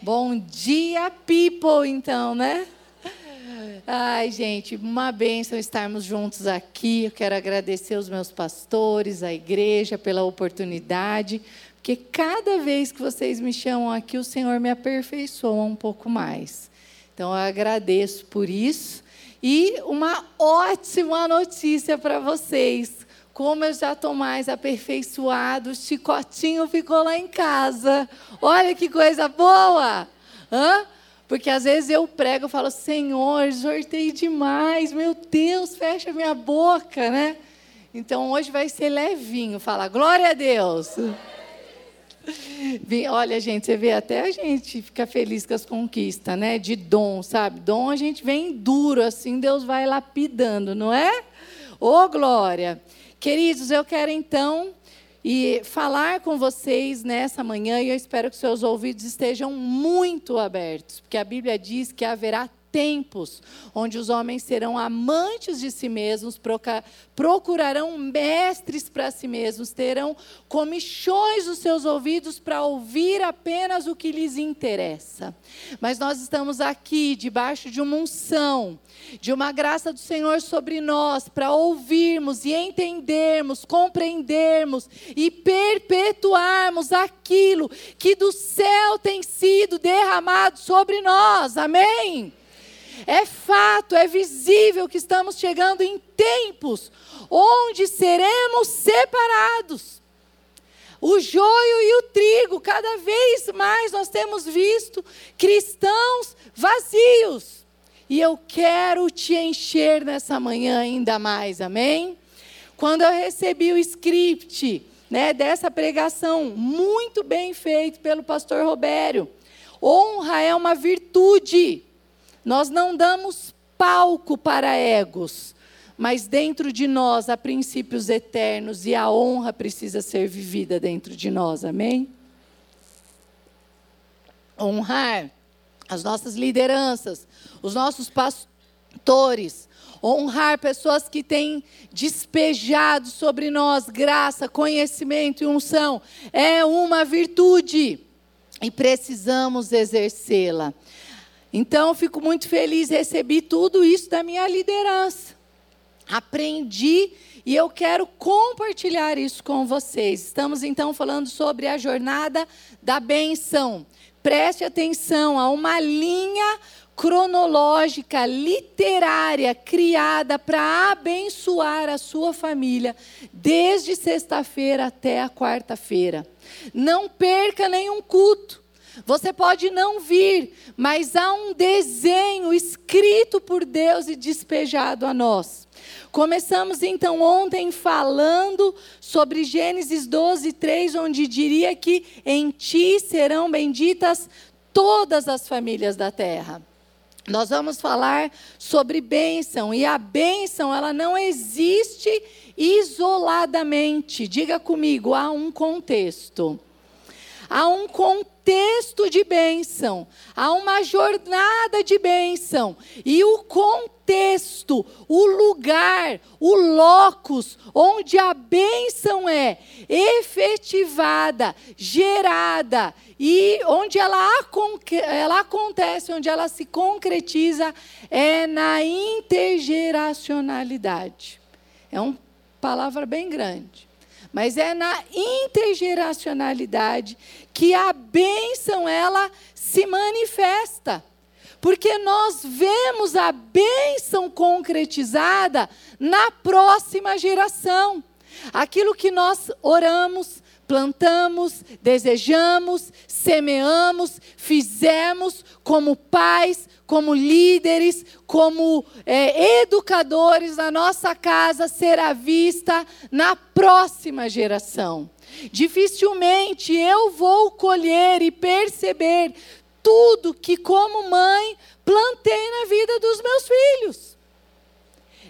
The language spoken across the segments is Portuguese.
Bom dia, people, então, né? Ai, gente, uma bênção estarmos juntos aqui. Eu quero agradecer os meus pastores, a igreja, pela oportunidade, porque cada vez que vocês me chamam aqui, o Senhor me aperfeiçoa um pouco mais. Então, eu agradeço por isso. E uma ótima notícia para vocês. Como eu já estou mais aperfeiçoado, o chicotinho ficou lá em casa. Olha que coisa boa! Hã? Porque às vezes eu prego e falo, Senhor, exortei demais, meu Deus, fecha minha boca, né? Então hoje vai ser levinho, fala, glória a Deus. Olha, gente, você vê até a gente fica feliz com as conquistas, né? De dom, sabe? Dom a gente vem duro, assim Deus vai lapidando, não é? Ô, oh, glória! Queridos, eu quero então e falar com vocês nessa manhã e eu espero que seus ouvidos estejam muito abertos, porque a Bíblia diz que haverá tempos onde os homens serão amantes de si mesmos, procurarão mestres para si mesmos, terão comichões nos seus ouvidos para ouvir apenas o que lhes interessa. Mas nós estamos aqui debaixo de uma unção, de uma graça do Senhor sobre nós, para ouvirmos e entendermos, compreendermos e perpetuarmos aquilo que do céu tem sido derramado sobre nós. Amém? É fato, é visível que estamos chegando em tempos onde seremos separados. O joio e o trigo, cada vez mais nós temos visto cristãos vazios. E eu quero te encher nessa manhã ainda mais, amém? Quando eu recebi o script né, dessa pregação, muito bem feito pelo pastor Robério, honra é uma virtude. Nós não damos palco para egos, mas dentro de nós há princípios eternos e a honra precisa ser vivida dentro de nós, amém? Honrar as nossas lideranças, os nossos pastores, honrar pessoas que têm despejado sobre nós graça, conhecimento e unção, é uma virtude e precisamos exercê-la. Então, fico muito feliz, recebi tudo isso da minha liderança. Aprendi e eu quero compartilhar isso com vocês. Estamos então falando sobre a jornada da benção. Preste atenção a uma linha cronológica, literária, criada para abençoar a sua família, desde sexta-feira até a quarta-feira. Não perca nenhum culto. Você pode não vir, mas há um desenho escrito por Deus e despejado a nós. Começamos então ontem falando sobre Gênesis 12, 3, onde diria que em ti serão benditas todas as famílias da terra. Nós vamos falar sobre bênção, e a bênção, ela não existe isoladamente. Diga comigo, há um contexto. Há um contexto contexto de bênção, há uma jornada de bênção. E o contexto, o lugar, o locus onde a bênção é efetivada, gerada e onde ela, ela acontece, onde ela se concretiza, é na intergeracionalidade. É uma palavra bem grande mas é na intergeracionalidade que a bênção ela se manifesta. Porque nós vemos a bênção concretizada na próxima geração. Aquilo que nós oramos, plantamos, desejamos, semeamos, fizemos como pais, como líderes, como é, educadores na nossa casa, será vista na próxima geração. Dificilmente eu vou colher e perceber tudo que, como mãe, plantei na vida dos meus filhos.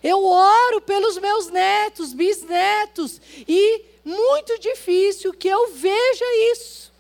Eu oro pelos meus netos, bisnetos, e muito difícil que eu veja isso.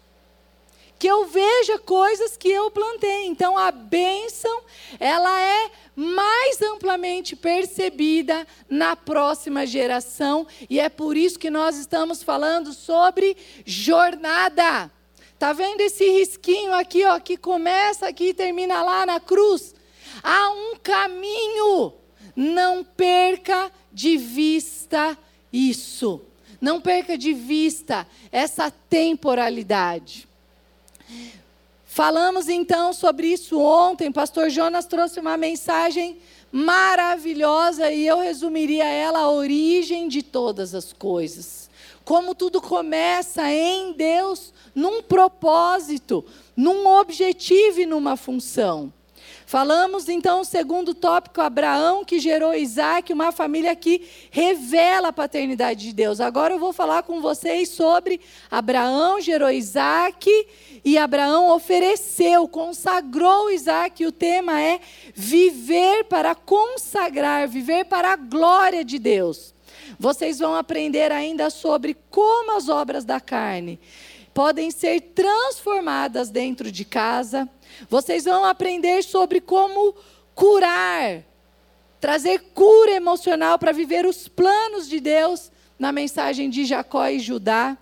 Que eu veja coisas que eu plantei. Então a bênção, ela é mais amplamente percebida na próxima geração, e é por isso que nós estamos falando sobre jornada. Tá vendo esse risquinho aqui, ó, que começa aqui e termina lá na cruz? Há um caminho. Não perca de vista isso. Não perca de vista essa temporalidade. Falamos então sobre isso ontem. Pastor Jonas trouxe uma mensagem maravilhosa e eu resumiria ela a origem de todas as coisas. Como tudo começa em Deus, num propósito, num objetivo e numa função. Falamos então, segundo tópico, Abraão que gerou Isaac, uma família que revela a paternidade de Deus. Agora eu vou falar com vocês sobre Abraão gerou Isaac e Abraão ofereceu, consagrou Isaac. E o tema é viver para consagrar, viver para a glória de Deus. Vocês vão aprender ainda sobre como as obras da carne podem ser transformadas dentro de casa. Vocês vão aprender sobre como curar, trazer cura emocional para viver os planos de Deus na mensagem de Jacó e Judá.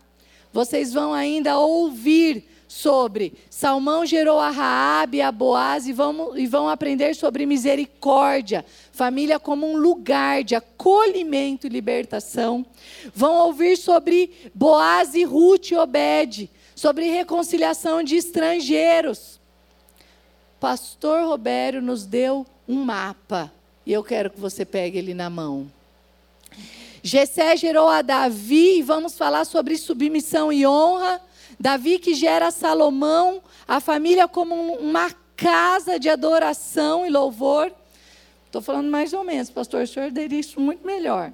Vocês vão ainda ouvir sobre Salmão gerou a Raabe e a Boaz e vão, e vão aprender sobre misericórdia, família como um lugar de acolhimento e libertação. Vão ouvir sobre Boaz e Ruth e Obed, sobre reconciliação de estrangeiros. Pastor Robério nos deu um mapa e eu quero que você pegue ele na mão. Jessé gerou a Davi e vamos falar sobre submissão e honra. Davi que gera Salomão, a família como uma casa de adoração e louvor. Estou falando mais ou menos, pastor, o senhor diria isso muito melhor.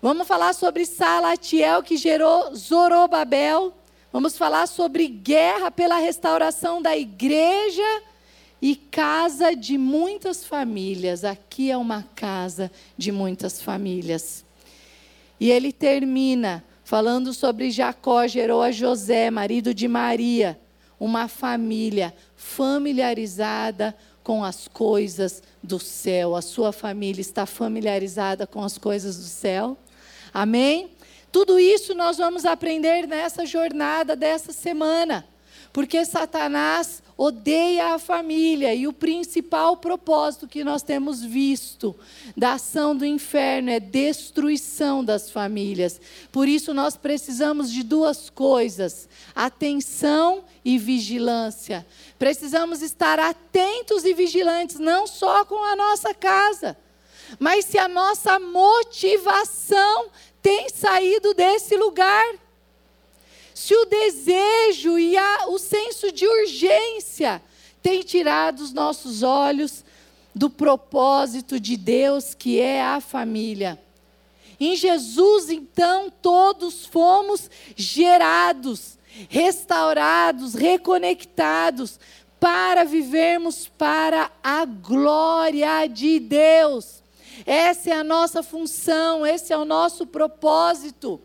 Vamos falar sobre Salatiel, que gerou Zorobabel. Vamos falar sobre guerra pela restauração da igreja e casa de muitas famílias. Aqui é uma casa de muitas famílias. E ele termina falando sobre Jacó gerou a José, marido de Maria, uma família familiarizada com as coisas do céu. A sua família está familiarizada com as coisas do céu. Amém? Tudo isso nós vamos aprender nessa jornada dessa semana. Porque Satanás odeia a família e o principal propósito que nós temos visto da ação do inferno é destruição das famílias. Por isso nós precisamos de duas coisas: atenção e vigilância. Precisamos estar atentos e vigilantes não só com a nossa casa, mas se a nossa motivação tem saído desse lugar se o desejo e a, o senso de urgência tem tirado os nossos olhos do propósito de Deus, que é a família. Em Jesus, então, todos fomos gerados, restaurados, reconectados, para vivermos para a glória de Deus. Essa é a nossa função, esse é o nosso propósito.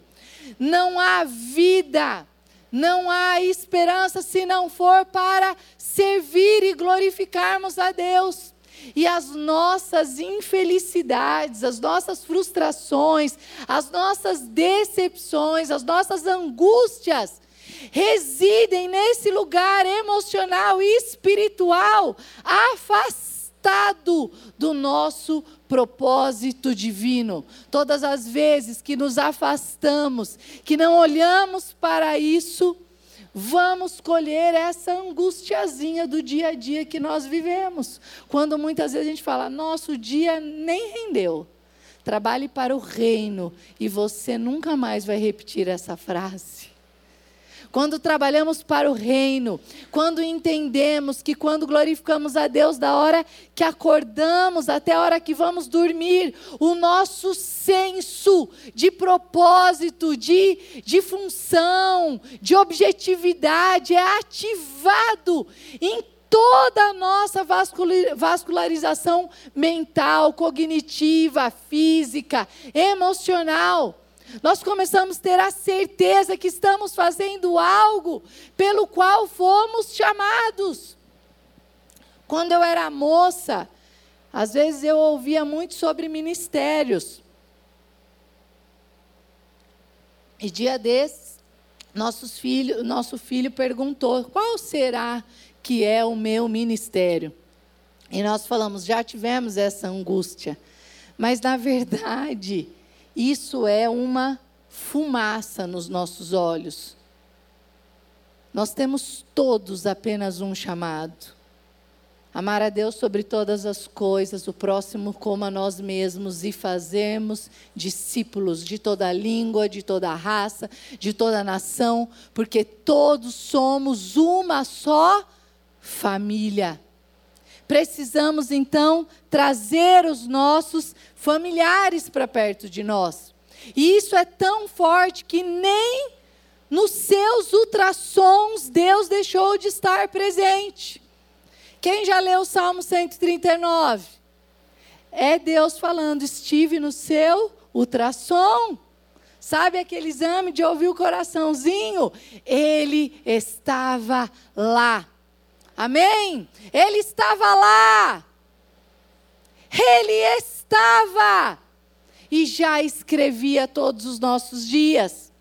Não há vida, não há esperança se não for para servir e glorificarmos a Deus. E as nossas infelicidades, as nossas frustrações, as nossas decepções, as nossas angústias, residem nesse lugar emocional e espiritual afastado do nosso propósito divino. Todas as vezes que nos afastamos, que não olhamos para isso, vamos colher essa angustiazinha do dia a dia que nós vivemos. Quando muitas vezes a gente fala, nosso dia nem rendeu. Trabalhe para o reino e você nunca mais vai repetir essa frase quando trabalhamos para o reino, quando entendemos que quando glorificamos a Deus da hora que acordamos até a hora que vamos dormir, o nosso senso de propósito, de, de função, de objetividade é ativado em toda a nossa vascularização mental, cognitiva, física, emocional. Nós começamos a ter a certeza que estamos fazendo algo pelo qual fomos chamados. Quando eu era moça, às vezes eu ouvia muito sobre ministérios. E dia desses, nossos filho, nosso filho perguntou: qual será que é o meu ministério? E nós falamos: já tivemos essa angústia, mas na verdade, isso é uma fumaça nos nossos olhos. Nós temos todos apenas um chamado. Amar a Deus sobre todas as coisas, o próximo como a nós mesmos e fazermos discípulos de toda língua, de toda raça, de toda nação, porque todos somos uma só família. Precisamos então trazer os nossos familiares para perto de nós. E isso é tão forte que nem nos seus ultrassons Deus deixou de estar presente. Quem já leu o Salmo 139? É Deus falando, estive no seu ultrassom. Sabe aquele exame de ouvir o coraçãozinho? Ele estava lá. Amém? Ele estava lá. Ele estava. E já escrevia todos os nossos dias.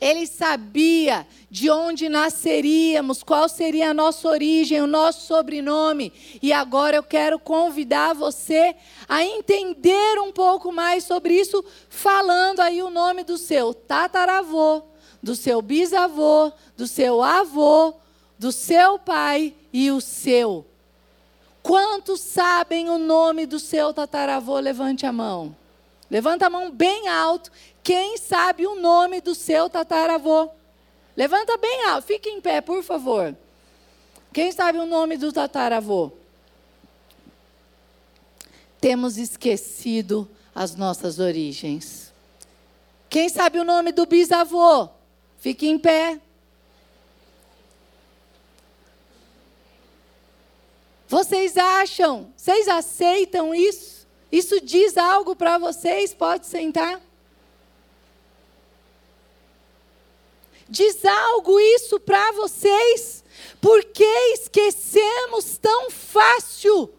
Ele sabia de onde nasceríamos, qual seria a nossa origem, o nosso sobrenome. E agora eu quero convidar você a entender um pouco mais sobre isso, falando aí o nome do seu tataravô, do seu bisavô, do seu avô, do seu pai e o seu. Quantos sabem o nome do seu tataravô? Levante a mão. Levanta a mão bem alto quem sabe o nome do seu tataravô? Levanta bem alto, fique em pé, por favor. Quem sabe o nome do tataravô? Temos esquecido as nossas origens. Quem sabe o nome do bisavô? Fique em pé. Vocês acham? Vocês aceitam isso? Isso diz algo para vocês? Pode sentar. Diz algo isso para vocês? Por que esquecemos tão fácil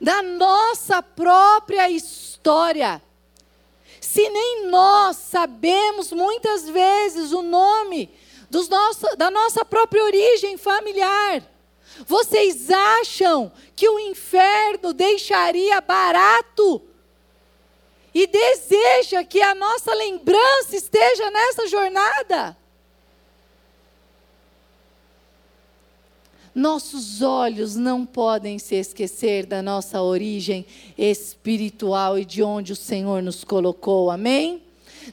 da nossa própria história? Se nem nós sabemos muitas vezes o nome dos nosso, da nossa própria origem familiar. Vocês acham que o inferno deixaria barato e deseja que a nossa lembrança esteja nessa jornada? Nossos olhos não podem se esquecer da nossa origem espiritual e de onde o Senhor nos colocou, amém?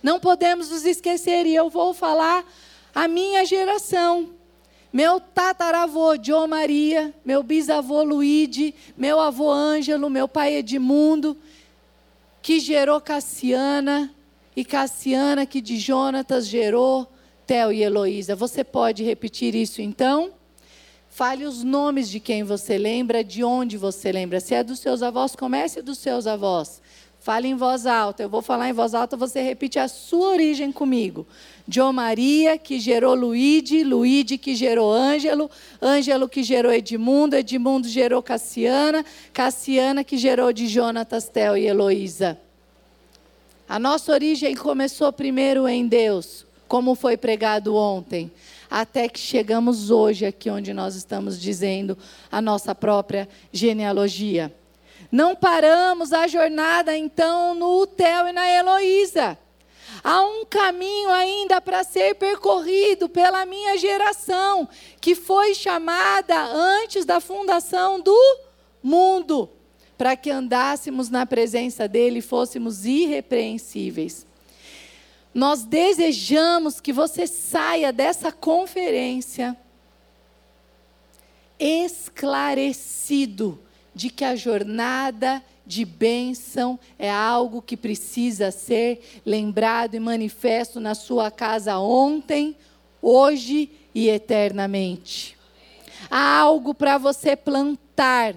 Não podemos nos esquecer, e eu vou falar a minha geração. Meu tataravô, João Maria, meu bisavô Luíde, meu avô Ângelo, meu pai Edmundo, que gerou Cassiana, e Cassiana que de Jonatas gerou Theo e Heloísa. Você pode repetir isso então? Fale os nomes de quem você lembra, de onde você lembra. Se é dos seus avós, comece dos seus avós. Fale em voz alta. Eu vou falar em voz alta, você repite a sua origem comigo. João Maria, que gerou Luíde, Luíde que gerou Ângelo, Ângelo que gerou Edmundo, Edmundo gerou Cassiana, Cassiana que gerou de Jonatas, Tel e Heloísa. A nossa origem começou primeiro em Deus, como foi pregado ontem até que chegamos hoje aqui onde nós estamos dizendo a nossa própria genealogia. Não paramos a jornada então no Theo e na Heloísa. Há um caminho ainda para ser percorrido pela minha geração, que foi chamada antes da fundação do mundo, para que andássemos na presença dele e fôssemos irrepreensíveis. Nós desejamos que você saia dessa conferência esclarecido de que a jornada de bênção é algo que precisa ser lembrado e manifesto na sua casa ontem, hoje e eternamente. Há algo para você plantar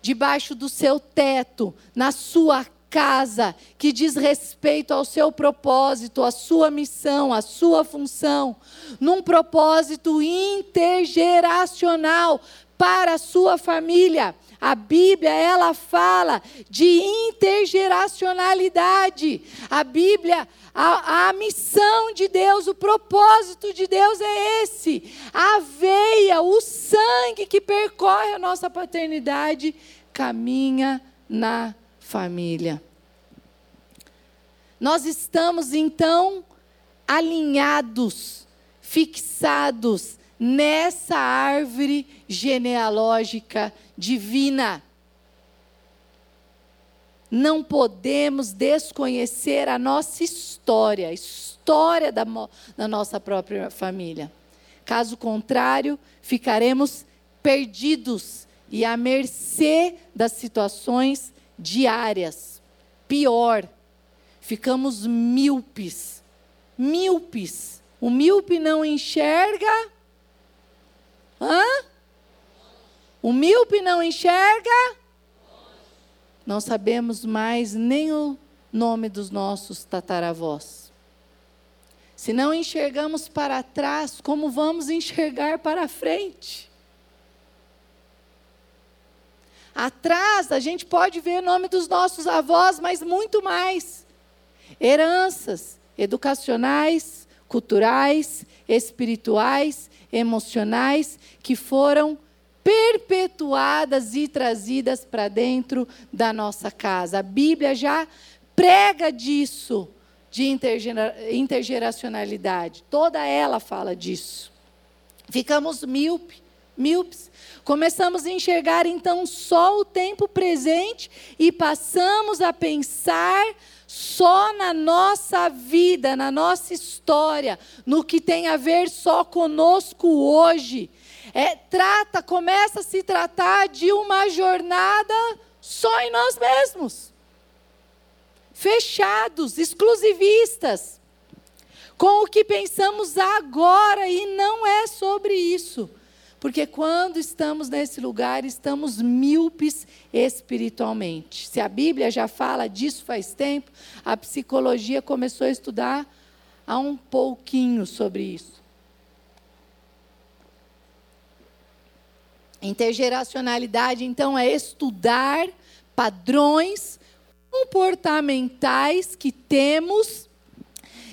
debaixo do seu teto, na sua casa que diz respeito ao seu propósito, à sua missão, à sua função, num propósito intergeracional para a sua família. A Bíblia, ela fala de intergeracionalidade. A Bíblia, a, a, missão de Deus, o propósito de Deus é esse. A veia, o sangue que percorre a nossa paternidade, caminha na família. Nós estamos então alinhados, fixados nessa árvore genealógica divina. Não podemos desconhecer a nossa história, a história da, da nossa própria família. Caso contrário, ficaremos perdidos e à mercê das situações diárias. Pior, ficamos míopes. Míopes. O míope não enxerga. Hã? O míope não enxerga. Não sabemos mais nem o nome dos nossos tataravós. Se não enxergamos para trás, como vamos enxergar para frente? Atrás a gente pode ver o nome dos nossos avós, mas muito mais. Heranças educacionais, culturais, espirituais, emocionais, que foram perpetuadas e trazidas para dentro da nossa casa. A Bíblia já prega disso, de intergeracionalidade. Toda ela fala disso. Ficamos míope, míopes Começamos a enxergar então só o tempo presente e passamos a pensar só na nossa vida, na nossa história, no que tem a ver só conosco hoje. É, trata, começa a se tratar de uma jornada só em nós mesmos. Fechados, exclusivistas, com o que pensamos agora, e não é sobre isso. Porque quando estamos nesse lugar, estamos míopes espiritualmente. Se a Bíblia já fala disso faz tempo, a psicologia começou a estudar há um pouquinho sobre isso. Intergeracionalidade, então, é estudar padrões comportamentais que temos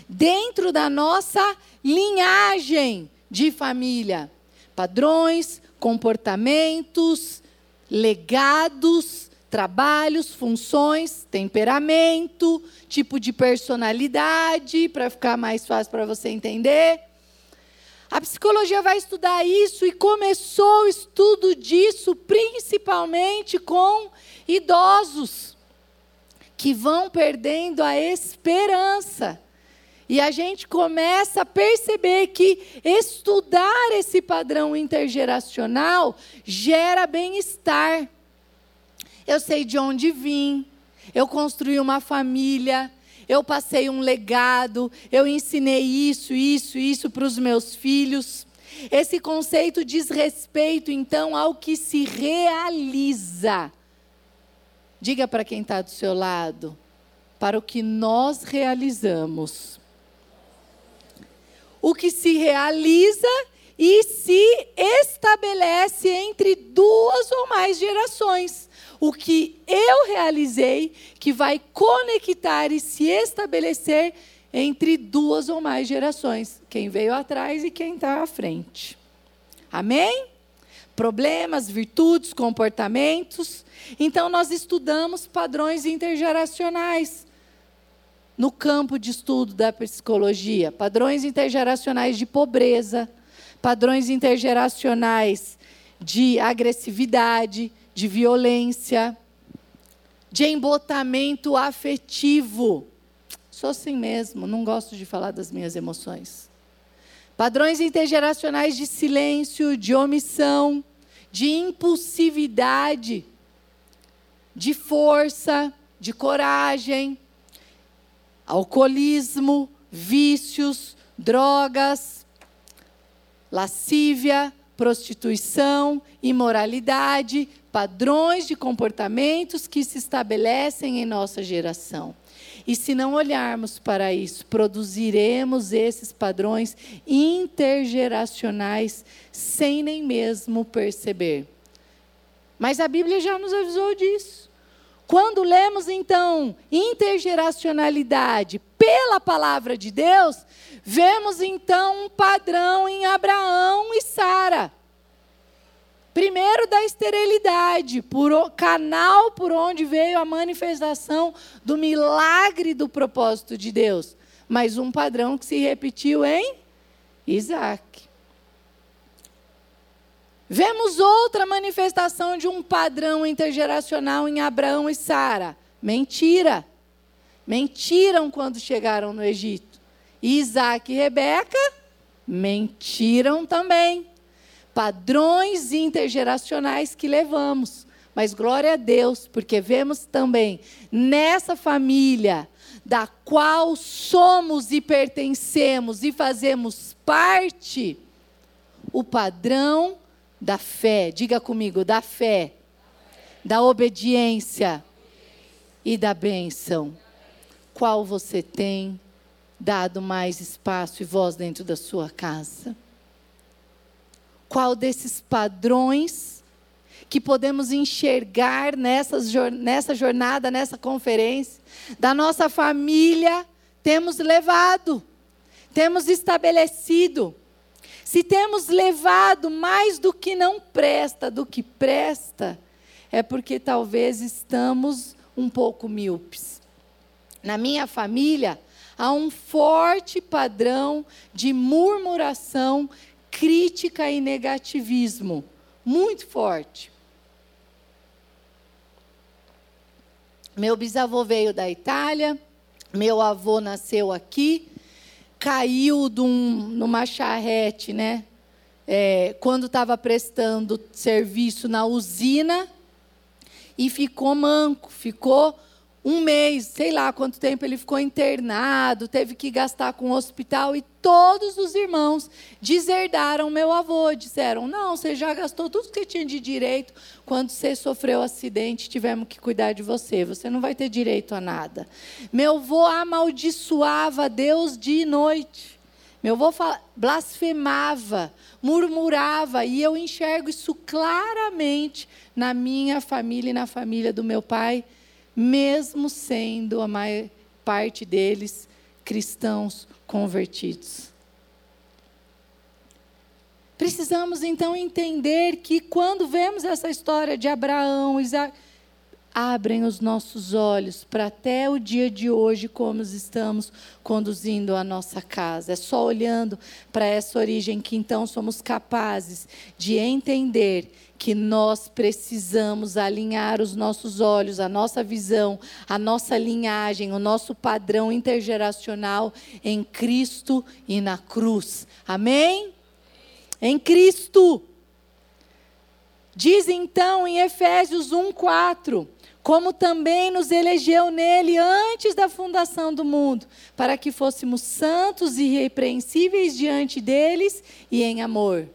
dentro da nossa linhagem de família padrões, comportamentos, legados, trabalhos, funções, temperamento, tipo de personalidade, para ficar mais fácil para você entender. A psicologia vai estudar isso e começou o estudo disso principalmente com idosos que vão perdendo a esperança e a gente começa a perceber que estudar esse padrão intergeracional gera bem-estar. Eu sei de onde vim, eu construí uma família, eu passei um legado, eu ensinei isso, isso, isso para os meus filhos. Esse conceito diz respeito, então, ao que se realiza. Diga para quem está do seu lado, para o que nós realizamos o que se realiza e se estabelece entre duas ou mais gerações. O que eu realizei, que vai conectar e se estabelecer entre duas ou mais gerações. Quem veio atrás e quem está à frente. Amém? Problemas, virtudes, comportamentos. Então, nós estudamos padrões intergeracionais no campo de estudo da psicologia, padrões intergeracionais de pobreza, padrões intergeracionais de agressividade, de violência, de embotamento afetivo. Sou assim mesmo, não gosto de falar das minhas emoções. Padrões intergeracionais de silêncio, de omissão, de impulsividade, de força, de coragem, alcoolismo, vícios, drogas, lascívia, prostituição, imoralidade, padrões de comportamentos que se estabelecem em nossa geração. E se não olharmos para isso, produziremos esses padrões intergeracionais sem nem mesmo perceber. Mas a Bíblia já nos avisou disso. Quando lemos então intergeracionalidade pela palavra de Deus, vemos então um padrão em Abraão e Sara. Primeiro da esterilidade, por canal por onde veio a manifestação do milagre do propósito de Deus. Mas um padrão que se repetiu em Isaac. Vemos outra manifestação de um padrão intergeracional em Abraão e Sara. Mentira. Mentiram quando chegaram no Egito. Isaac e Rebeca mentiram também. Padrões intergeracionais que levamos. Mas glória a Deus, porque vemos também nessa família da qual somos e pertencemos e fazemos parte, o padrão da fé. Diga comigo, da fé, da obediência e da bênção. Qual você tem dado mais espaço e voz dentro da sua casa? Qual desses padrões que podemos enxergar nessas, nessa jornada, nessa conferência, da nossa família, temos levado, temos estabelecido? Se temos levado mais do que não presta, do que presta, é porque talvez estamos um pouco míopes. Na minha família, há um forte padrão de murmuração, crítica e negativismo. Muito forte. Meu bisavô veio da Itália, meu avô nasceu aqui, caiu um, numa charrete, né? É, quando estava prestando serviço na usina e ficou manco, ficou um mês, sei lá quanto tempo ele ficou internado, teve que gastar com o hospital e todos os irmãos deserdaram meu avô, disseram: "Não, você já gastou tudo que tinha de direito quando você sofreu um acidente, tivemos que cuidar de você, você não vai ter direito a nada". Meu avô amaldiçoava Deus dia e noite. Meu avô blasfemava, murmurava, e eu enxergo isso claramente na minha família e na família do meu pai mesmo sendo a maior parte deles cristãos convertidos. Precisamos então entender que quando vemos essa história de Abraão, Isaac, abrem os nossos olhos para até o dia de hoje como estamos conduzindo a nossa casa. É só olhando para essa origem que então somos capazes de entender que nós precisamos alinhar os nossos olhos, a nossa visão, a nossa linhagem, o nosso padrão intergeracional em Cristo e na cruz. Amém? Em Cristo. Diz então em Efésios 1:4 como também nos elegeu nele antes da fundação do mundo, para que fôssemos santos e irrepreensíveis diante deles e em amor.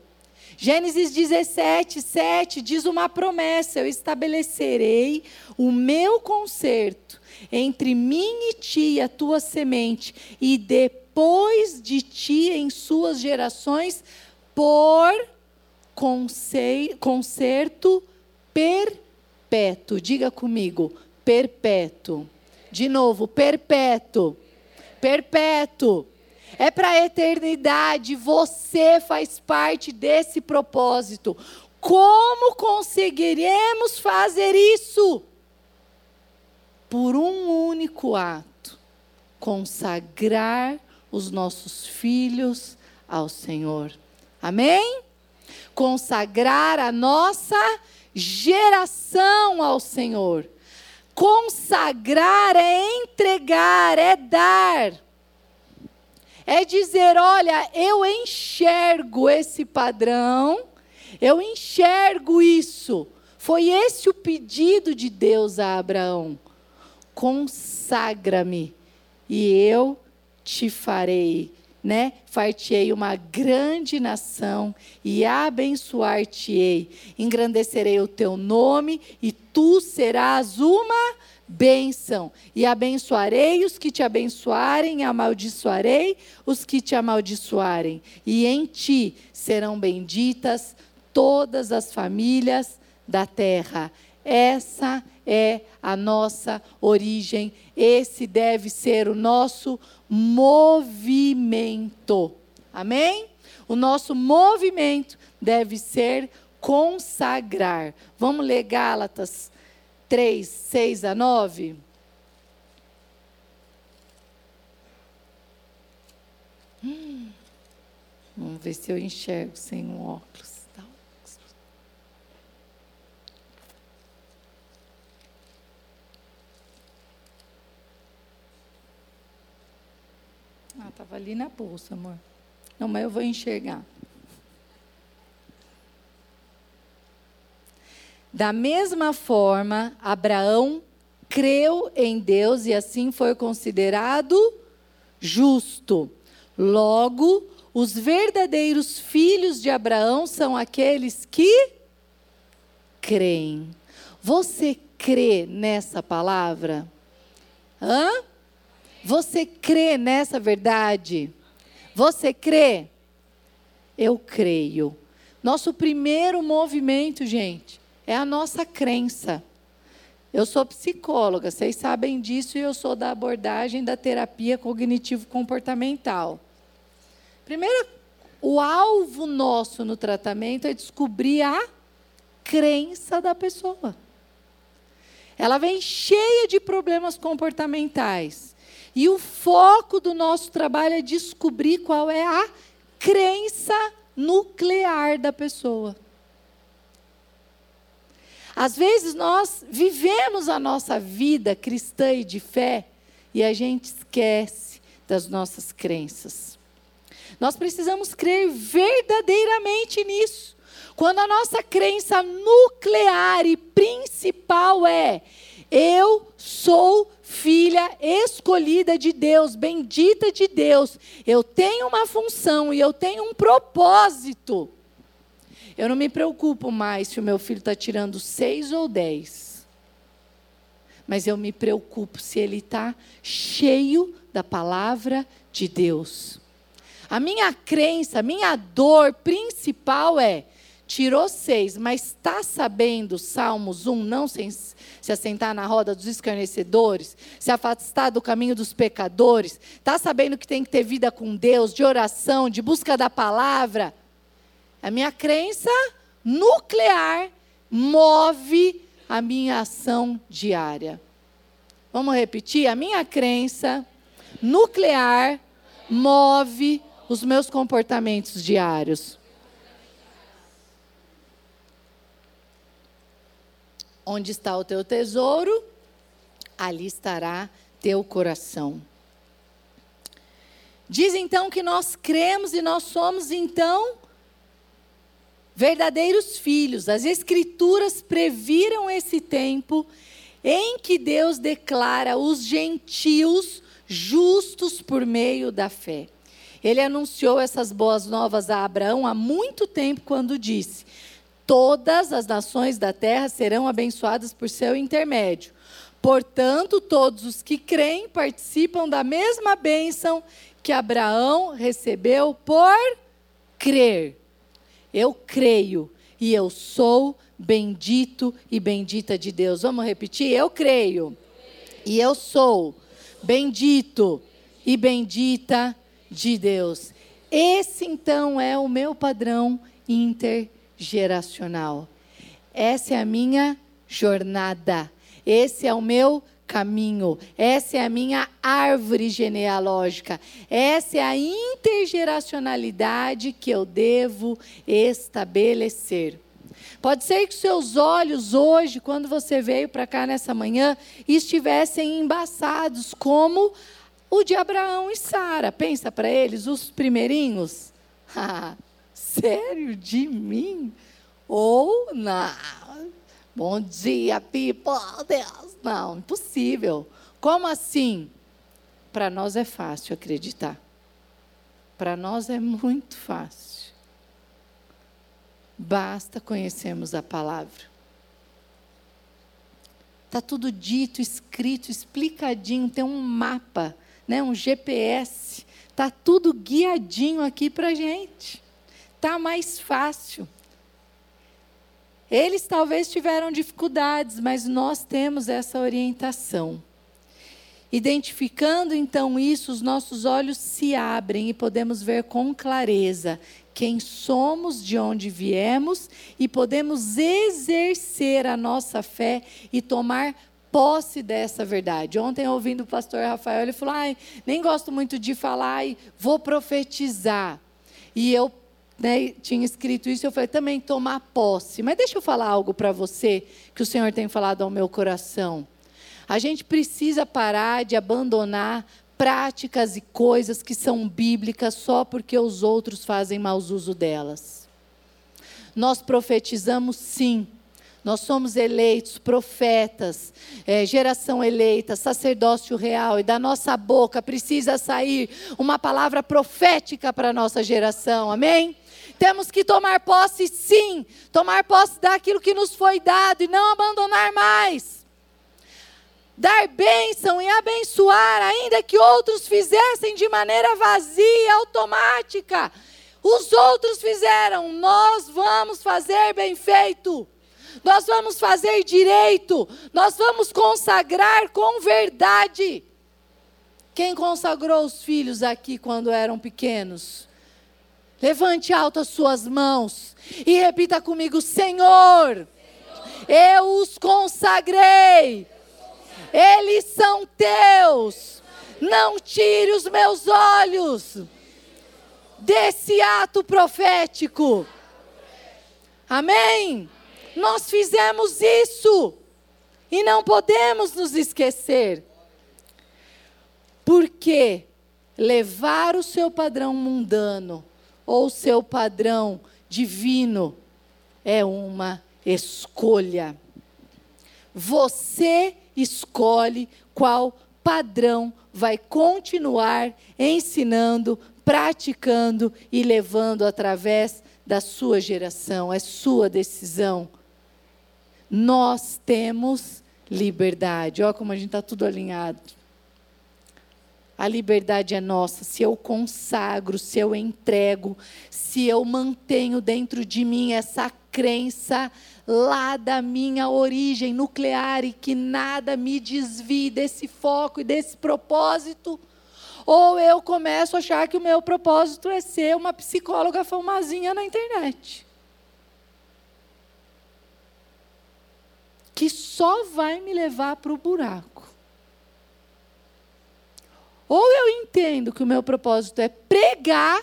Gênesis 17, 7 diz uma promessa: Eu estabelecerei o meu conserto entre mim e ti, a tua semente, e depois de ti em suas gerações, por conserto perpétuo perpétuo. Diga comigo, perpétuo. De novo, perpétuo. Perpétuo. É para a eternidade. Você faz parte desse propósito. Como conseguiremos fazer isso? Por um único ato: consagrar os nossos filhos ao Senhor. Amém? Consagrar a nossa geração ao Senhor. Consagrar é entregar, é dar. É dizer: olha, eu enxergo esse padrão, eu enxergo isso. Foi esse o pedido de Deus a Abraão: consagra-me e eu te farei né? Fartei uma grande nação e abençoar-te-ei. Engrandecerei o teu nome e tu serás uma bênção. E abençoarei os que te abençoarem, e amaldiçoarei os que te amaldiçoarem. E em ti serão benditas todas as famílias da terra. Essa é a nossa origem, esse deve ser o nosso movimento. Amém? O nosso movimento deve ser consagrar. Vamos ler Gálatas 3, 6 a 9? Hum, vamos ver se eu enxergo sem um óculos. Estava ali na bolsa, amor. Não, mas eu vou enxergar. Da mesma forma, Abraão creu em Deus e assim foi considerado justo. Logo, os verdadeiros filhos de Abraão são aqueles que creem. Você crê nessa palavra? Hã? Você crê nessa verdade? Você crê? Eu creio. Nosso primeiro movimento, gente, é a nossa crença. Eu sou psicóloga, vocês sabem disso, e eu sou da abordagem da terapia cognitivo-comportamental. Primeiro, o alvo nosso no tratamento é descobrir a crença da pessoa. Ela vem cheia de problemas comportamentais. E o foco do nosso trabalho é descobrir qual é a crença nuclear da pessoa. Às vezes nós vivemos a nossa vida cristã e de fé e a gente esquece das nossas crenças. Nós precisamos crer verdadeiramente nisso. Quando a nossa crença nuclear e principal é: eu sou filha escolhida de Deus, bendita de Deus. Eu tenho uma função e eu tenho um propósito. Eu não me preocupo mais se o meu filho está tirando seis ou dez. Mas eu me preocupo se ele está cheio da palavra de Deus. A minha crença, a minha dor principal é: tirou seis, mas está sabendo Salmos 1, não se, se assentar na roda dos escarnecedores, se afastar do caminho dos pecadores, está sabendo que tem que ter vida com Deus, de oração, de busca da palavra. A minha crença nuclear move a minha ação diária. Vamos repetir? A minha crença nuclear move os meus comportamentos diários. Onde está o teu tesouro, ali estará teu coração. Diz então que nós cremos e nós somos então verdadeiros filhos. As Escrituras previram esse tempo em que Deus declara os gentios justos por meio da fé. Ele anunciou essas boas novas a Abraão há muito tempo, quando disse: todas as nações da terra serão abençoadas por seu intermédio. Portanto, todos os que creem participam da mesma bênção que Abraão recebeu por crer. Eu creio e eu sou bendito e bendita de Deus. Vamos repetir? Eu creio e eu sou bendito e bendita de Deus. Esse então é o meu padrão inter geracional. Essa é a minha jornada. Esse é o meu caminho. Essa é a minha árvore genealógica. Essa é a intergeracionalidade que eu devo estabelecer. Pode ser que seus olhos hoje, quando você veio para cá nessa manhã, estivessem embaçados, como o de Abraão e Sara. Pensa para eles, os primeirinhos. Sério? De mim? Ou não? Bom dia, people. Deus. Não, impossível. Como assim? Para nós é fácil acreditar. Para nós é muito fácil. Basta conhecermos a palavra. Está tudo dito, escrito, explicadinho, tem um mapa, né, um GPS. Está tudo guiadinho aqui para a gente. Está mais fácil. Eles talvez tiveram dificuldades, mas nós temos essa orientação. Identificando então isso, os nossos olhos se abrem e podemos ver com clareza quem somos, de onde viemos e podemos exercer a nossa fé e tomar posse dessa verdade. Ontem, ouvindo o pastor Rafael, ele falou: Ai, nem gosto muito de falar e vou profetizar. E eu né, tinha escrito isso, eu falei, também tomar posse. Mas deixa eu falar algo para você que o Senhor tem falado ao meu coração. A gente precisa parar de abandonar práticas e coisas que são bíblicas só porque os outros fazem mau uso delas. Nós profetizamos sim. Nós somos eleitos, profetas, é, geração eleita, sacerdócio real, e da nossa boca precisa sair uma palavra profética para a nossa geração, amém? Temos que tomar posse, sim, tomar posse daquilo que nos foi dado e não abandonar mais. Dar bênção e abençoar, ainda que outros fizessem de maneira vazia, automática. Os outros fizeram, nós vamos fazer bem feito. Nós vamos fazer direito, nós vamos consagrar com verdade. Quem consagrou os filhos aqui quando eram pequenos? Levante alto as suas mãos e repita comigo: Senhor, eu os consagrei, eles são teus. Não tire os meus olhos desse ato profético. Amém? Nós fizemos isso e não podemos nos esquecer. Porque levar o seu padrão mundano ou seu padrão divino é uma escolha. Você escolhe qual padrão vai continuar ensinando, praticando e levando através da sua geração. É sua decisão. Nós temos liberdade. Olha como a gente está tudo alinhado. A liberdade é nossa. Se eu consagro, se eu entrego, se eu mantenho dentro de mim essa crença lá da minha origem nuclear e que nada me desvie desse foco e desse propósito, ou eu começo a achar que o meu propósito é ser uma psicóloga famosinha na internet. Que só vai me levar para o buraco. Ou eu entendo que o meu propósito é pregar,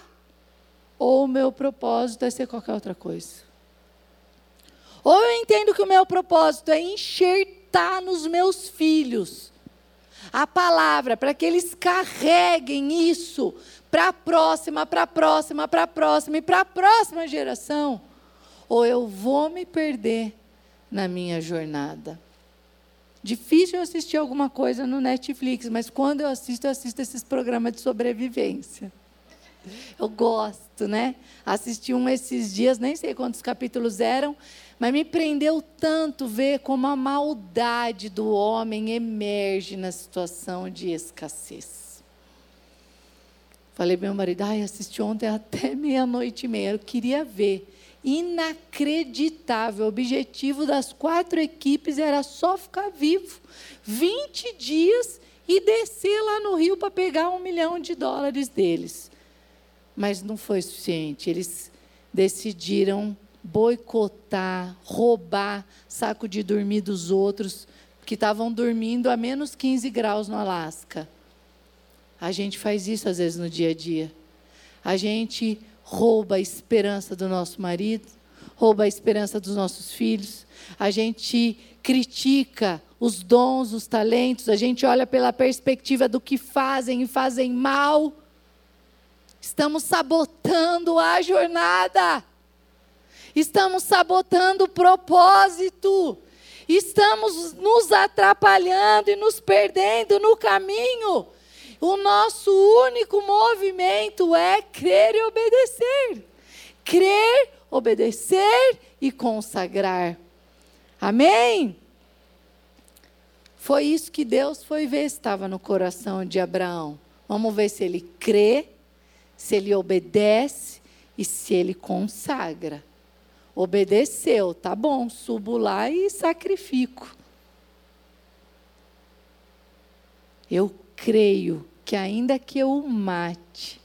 ou o meu propósito é ser qualquer outra coisa. Ou eu entendo que o meu propósito é enxertar nos meus filhos a palavra, para que eles carreguem isso para a próxima, para a próxima, para a próxima e para a próxima geração. Ou eu vou me perder na minha jornada. Difícil eu assistir alguma coisa no Netflix, mas quando eu assisto, eu assisto esses programas de sobrevivência. Eu gosto, né? Assisti um esses dias, nem sei quantos capítulos eram, mas me prendeu tanto ver como a maldade do homem emerge na situação de escassez. Falei para meu marido, ai, assisti ontem até meia-noite e meia, eu queria ver inacreditável. O objetivo das quatro equipes era só ficar vivo 20 dias e descer lá no Rio para pegar um milhão de dólares deles. Mas não foi suficiente. Eles decidiram boicotar, roubar saco de dormir dos outros, que estavam dormindo a menos 15 graus no Alasca. A gente faz isso às vezes no dia a dia. A gente rouba a esperança do nosso marido, rouba a esperança dos nossos filhos. A gente critica os dons, os talentos, a gente olha pela perspectiva do que fazem e fazem mal. Estamos sabotando a jornada. Estamos sabotando o propósito. Estamos nos atrapalhando e nos perdendo no caminho. O nosso único movimento é crer e obedecer. Crer, obedecer e consagrar. Amém? Foi isso que Deus foi ver estava no coração de Abraão. Vamos ver se ele crê, se ele obedece e se ele consagra. Obedeceu, tá bom, subo lá e sacrifico. Eu creio que ainda que eu o mate,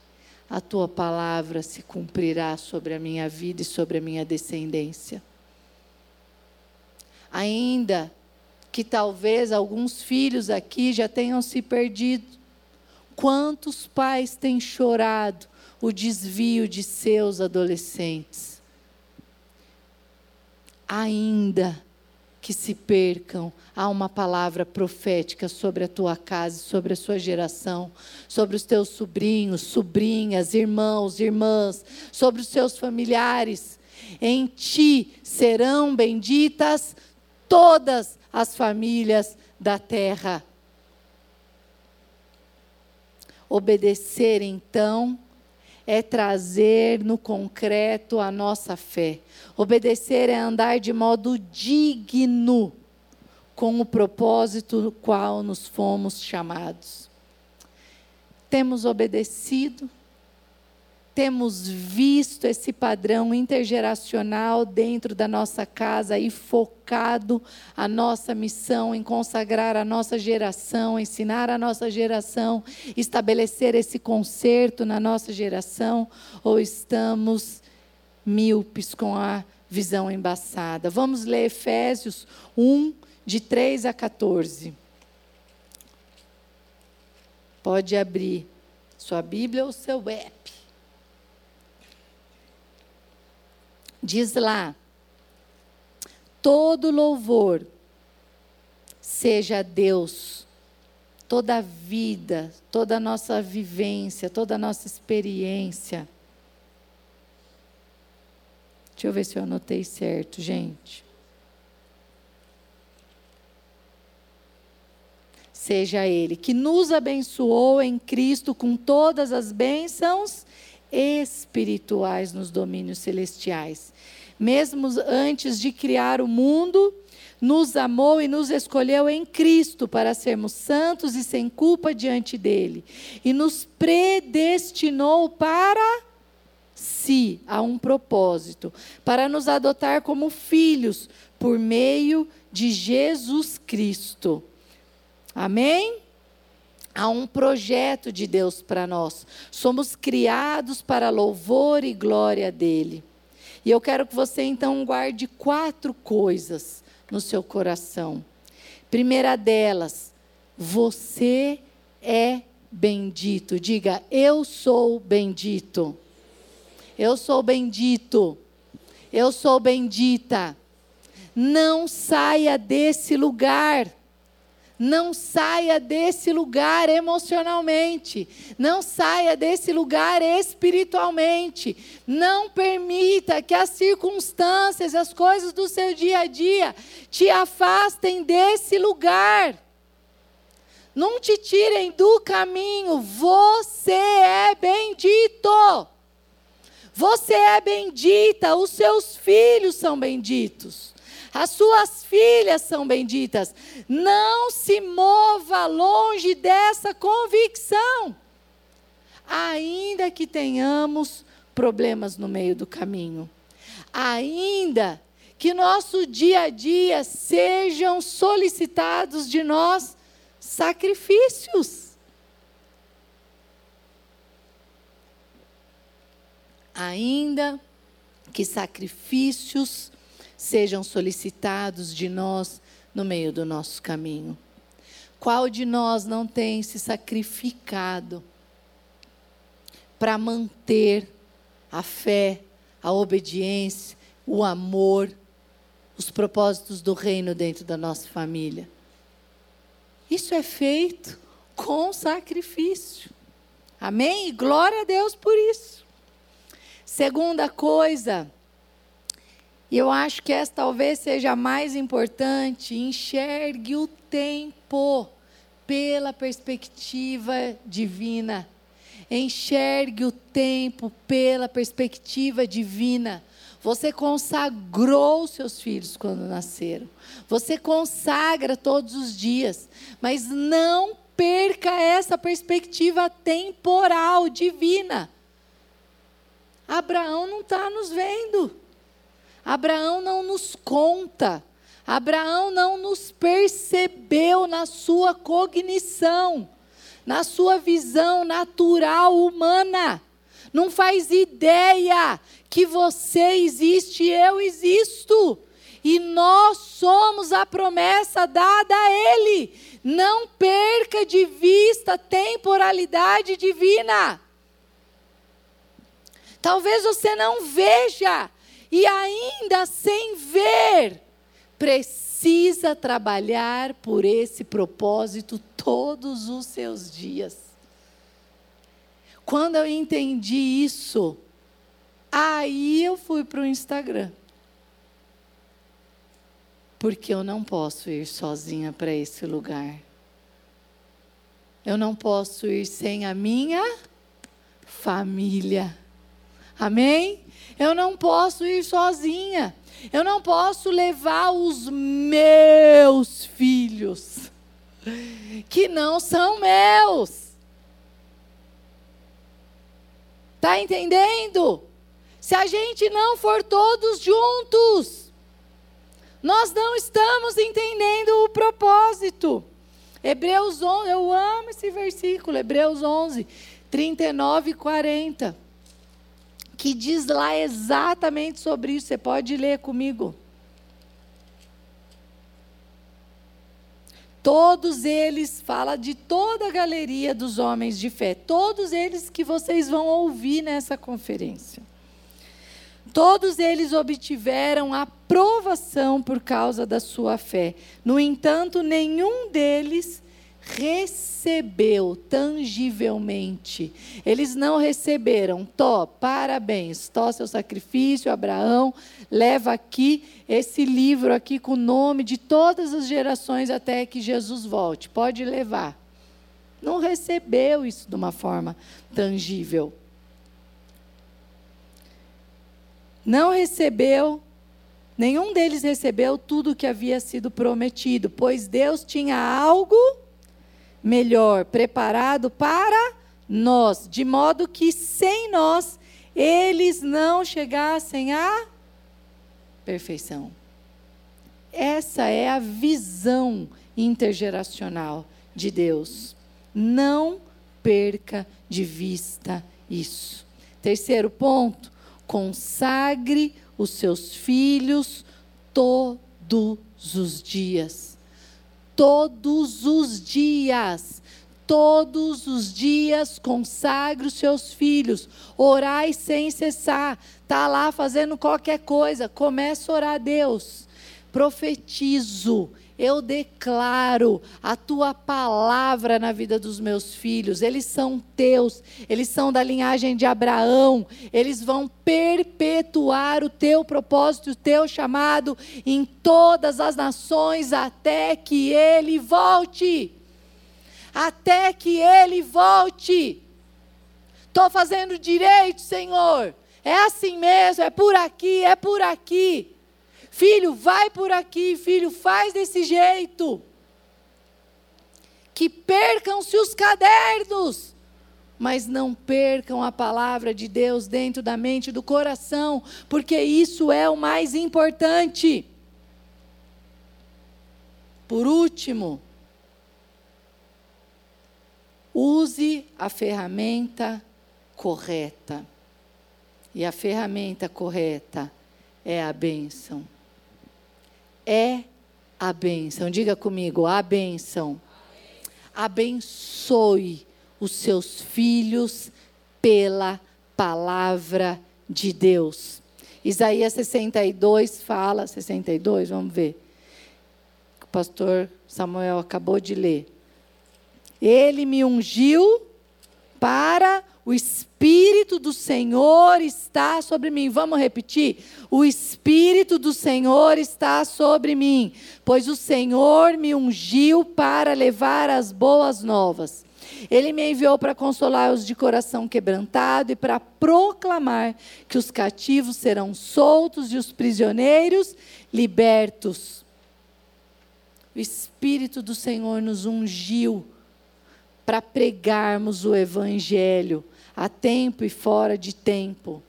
a tua palavra se cumprirá sobre a minha vida e sobre a minha descendência. Ainda que talvez alguns filhos aqui já tenham se perdido. Quantos pais têm chorado o desvio de seus adolescentes? Ainda que se percam, há uma palavra profética sobre a tua casa, sobre a sua geração, sobre os teus sobrinhos, sobrinhas, irmãos, irmãs, sobre os seus familiares. Em ti serão benditas todas as famílias da terra. Obedecer, então, é trazer no concreto a nossa fé. Obedecer é andar de modo digno com o propósito no qual nos fomos chamados. Temos obedecido, temos visto esse padrão intergeracional dentro da nossa casa e focado a nossa missão em consagrar a nossa geração, ensinar a nossa geração, estabelecer esse conserto na nossa geração, ou estamos míopes com a visão embaçada? Vamos ler Efésios 1, de 3 a 14. Pode abrir sua Bíblia ou seu app. Diz lá: todo louvor seja a Deus, toda a vida, toda a nossa vivência, toda a nossa experiência. Deixa eu ver se eu anotei certo, gente. Seja Ele que nos abençoou em Cristo com todas as bênçãos espirituais nos domínios celestiais. Mesmo antes de criar o mundo, nos amou e nos escolheu em Cristo para sermos santos e sem culpa diante dele. E nos predestinou para si, a um propósito, para nos adotar como filhos por meio de Jesus Cristo. Amém? Há um projeto de Deus para nós. Somos criados para louvor e glória dele. E eu quero que você então guarde quatro coisas no seu coração. Primeira delas, você é bendito. Diga, eu sou bendito. Eu sou bendito. Eu sou bendita. Não saia desse lugar. Não saia desse lugar emocionalmente. Não saia desse lugar espiritualmente. Não permita que as circunstâncias, as coisas do seu dia a dia te afastem desse lugar. Não te tirem do caminho. Você é bendito. Você é bendita. Os seus filhos são benditos. As suas filhas são benditas. Não se mova longe dessa convicção. Ainda que tenhamos problemas no meio do caminho. Ainda que nosso dia a dia sejam solicitados de nós sacrifícios. Ainda que sacrifícios sejam solicitados de nós no meio do nosso caminho. Qual de nós não tem se sacrificado para manter a fé, a obediência, o amor, os propósitos do reino dentro da nossa família? Isso é feito com sacrifício. Amém? E glória a Deus por isso. Segunda coisa, e eu acho que essa talvez seja a mais importante. Enxergue o tempo. pela perspectiva divina. Enxergue o tempo pela perspectiva divina. Você consagrou seus filhos quando nasceram. Você consagra todos os dias. Mas não perca essa perspectiva temporal, divina. Abraão não está nos vendo. Abraão não nos conta. Abraão não nos percebeu na sua cognição, na sua visão natural humana. Não faz ideia que você existe eu existo. E nós somos a promessa dada a Ele. Não perca de vista a temporalidade divina. Talvez você não veja, e ainda sem ver, precisa trabalhar por esse propósito todos os seus dias. Quando eu entendi isso, aí eu fui para o Instagram. Porque eu não posso ir sozinha para esse lugar. Eu não posso ir sem a minha família. Amém? Eu não posso ir sozinha. Eu não posso levar os meus filhos, que não são meus. Está entendendo? Se a gente não for todos juntos, nós não estamos entendendo o propósito. Hebreus 11, eu amo esse versículo, Hebreus 11, 39 e 40 que diz lá exatamente sobre isso. Você pode ler comigo. Todos eles, fala de toda a galeria dos homens de fé, todos eles que vocês vão ouvir nessa conferência. Todos eles obtiveram aprovação por causa da sua fé. No entanto, nenhum deles recebeu tangivelmente. Eles não receberam. Tó, parabéns. Tó, seu sacrifício, Abraão, leva aqui esse livro aqui com o nome de todas as gerações até que Jesus volte. Pode levar. Não recebeu isso de uma forma tangível. Não recebeu Nenhum deles recebeu tudo o que havia sido prometido, pois Deus tinha algo melhor preparado para nós, de modo que sem nós eles não chegassem à perfeição. Essa é a visão intergeracional de Deus. Não perca de vista isso. Terceiro ponto: consagre os seus filhos todos os dias todos os dias. Todos os dias consagre os seus filhos. Orai sem cessar. Está lá fazendo qualquer coisa. Começa a orar a Deus. Profetizo eu declaro a tua palavra na vida dos meus filhos. Eles são teus, eles são da linhagem de Abraão. Eles vão perpetuar o teu propósito, o teu chamado em todas as nações até que ele volte. Até que ele volte. Estou fazendo direito, Senhor. É assim mesmo, é por aqui, é por aqui. Filho, vai por aqui, filho, faz desse jeito. Que percam-se os cadernos, mas não percam a palavra de Deus dentro da mente e do coração, porque isso é o mais importante. Por último, use a ferramenta correta. E a ferramenta correta é a bênção é a bênção. Diga comigo, a bênção. Abençoe os seus filhos pela palavra de Deus. Isaías 62 fala, 62, vamos ver. O pastor Samuel acabou de ler. Ele me ungiu para o Espírito do Senhor está sobre mim. Vamos repetir? O Espírito do Senhor está sobre mim, pois o Senhor me ungiu para levar as boas novas. Ele me enviou para consolar os de coração quebrantado e para proclamar que os cativos serão soltos e os prisioneiros libertos. O Espírito do Senhor nos ungiu para pregarmos o Evangelho a tempo e fora de tempo.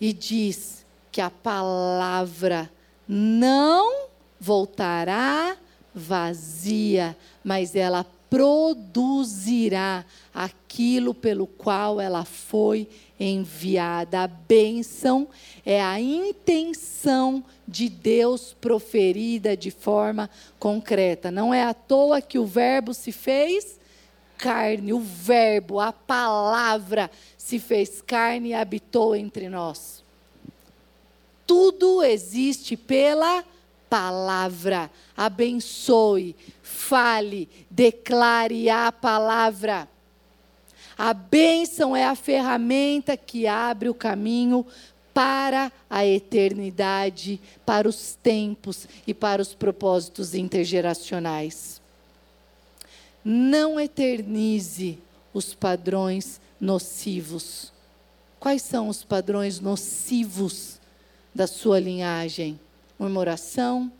E diz que a palavra não voltará vazia, mas ela produzirá aquilo pelo qual ela foi enviada. A bênção é a intenção de Deus proferida de forma concreta. Não é à toa que o Verbo se fez carne, o Verbo, a palavra se fez carne e habitou entre nós. Tudo existe pela palavra. Abençoe, fale, declare a palavra. A bênção é a ferramenta que abre o caminho para a eternidade, para os tempos e para os propósitos intergeracionais. Não eternize os padrões nocivos. Quais são os padrões nocivos da sua linhagem? Murmuração,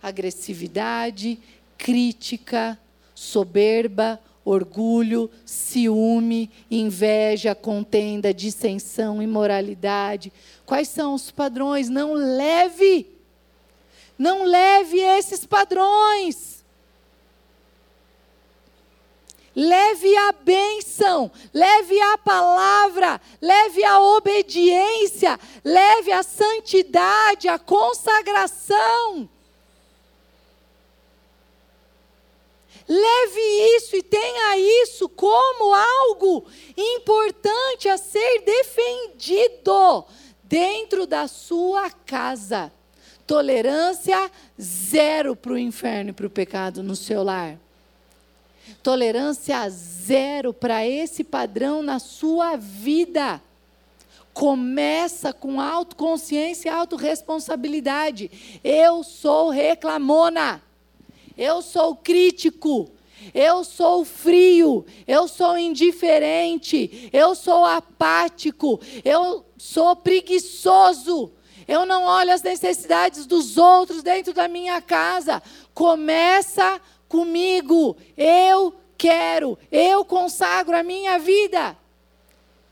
agressividade, crítica, soberba, orgulho, ciúme, inveja, contenda, dissensão, imoralidade. Quais são os padrões? Não leve, não leve esses padrões. Leve a bênção, leve a palavra, leve a obediência, leve a santidade, a consagração. Leve isso e tenha isso como algo importante a ser defendido dentro da sua casa. Tolerância zero para o inferno e para o pecado no seu lar. Tolerância zero para esse padrão na sua vida. Começa com autoconsciência e autorresponsabilidade. Eu sou reclamona. Eu sou crítico. Eu sou frio, eu sou indiferente, eu sou apático, eu sou preguiçoso. Eu não olho as necessidades dos outros dentro da minha casa. Começa comigo. Eu quero, eu consagro a minha vida.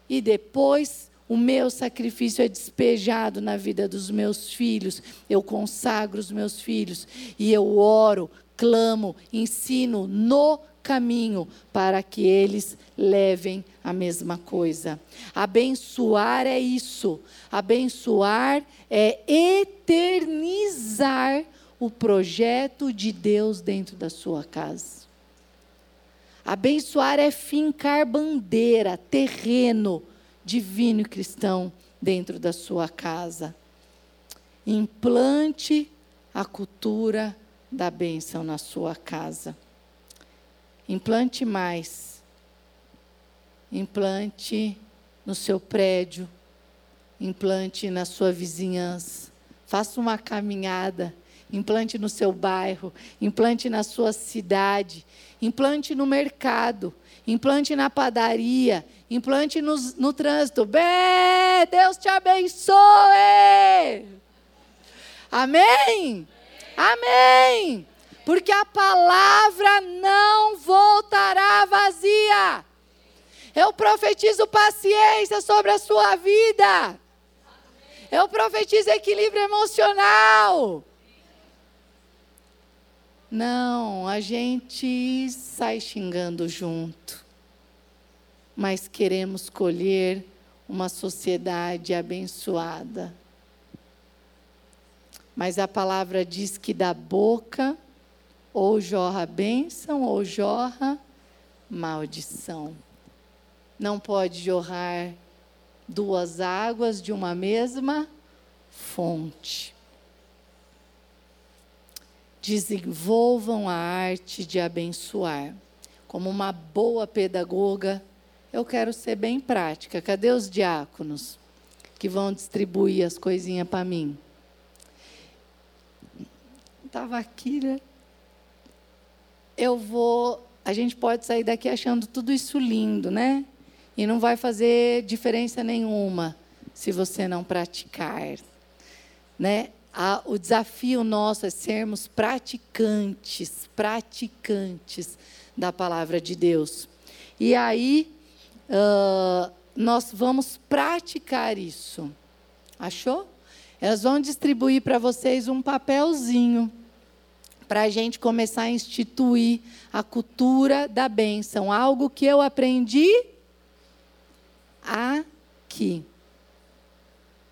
E depois o meu sacrifício é despejado na vida dos meus filhos. Eu consagro os meus filhos e eu oro clamo, ensino no caminho para que eles levem a mesma coisa. Abençoar é isso. Abençoar é eternizar o projeto de Deus dentro da sua casa. Abençoar é fincar bandeira, terreno divino e cristão dentro da sua casa. Implante a cultura da bênção na sua casa. Implante mais. Implante no seu prédio. Implante na sua vizinhança. Faça uma caminhada. Implante no seu bairro. Implante na sua cidade. Implante no mercado. Implante na padaria. Implante no, no trânsito. Bé, Deus te abençoe. Amém? Amém! Porque a palavra não voltará vazia. Eu profetizo paciência sobre a sua vida. Eu profetizo equilíbrio emocional. Não, a gente sai xingando junto. Mas queremos colher uma sociedade abençoada. Mas a palavra diz que da boca ou jorra bênção ou jorra maldição. Não pode jorrar duas águas de uma mesma fonte. Desenvolvam a arte de abençoar. como uma boa pedagoga, eu quero ser bem prática. Cadê os diáconos que vão distribuir as coisinhas para mim? Estava aqui, né? Eu vou. A gente pode sair daqui achando tudo isso lindo, né? E não vai fazer diferença nenhuma se você não praticar, né? O desafio nosso é sermos praticantes, praticantes da palavra de Deus. E aí, uh, nós vamos praticar isso. Achou? Elas vão distribuir para vocês um papelzinho para a gente começar a instituir a cultura da bênção. Algo que eu aprendi aqui.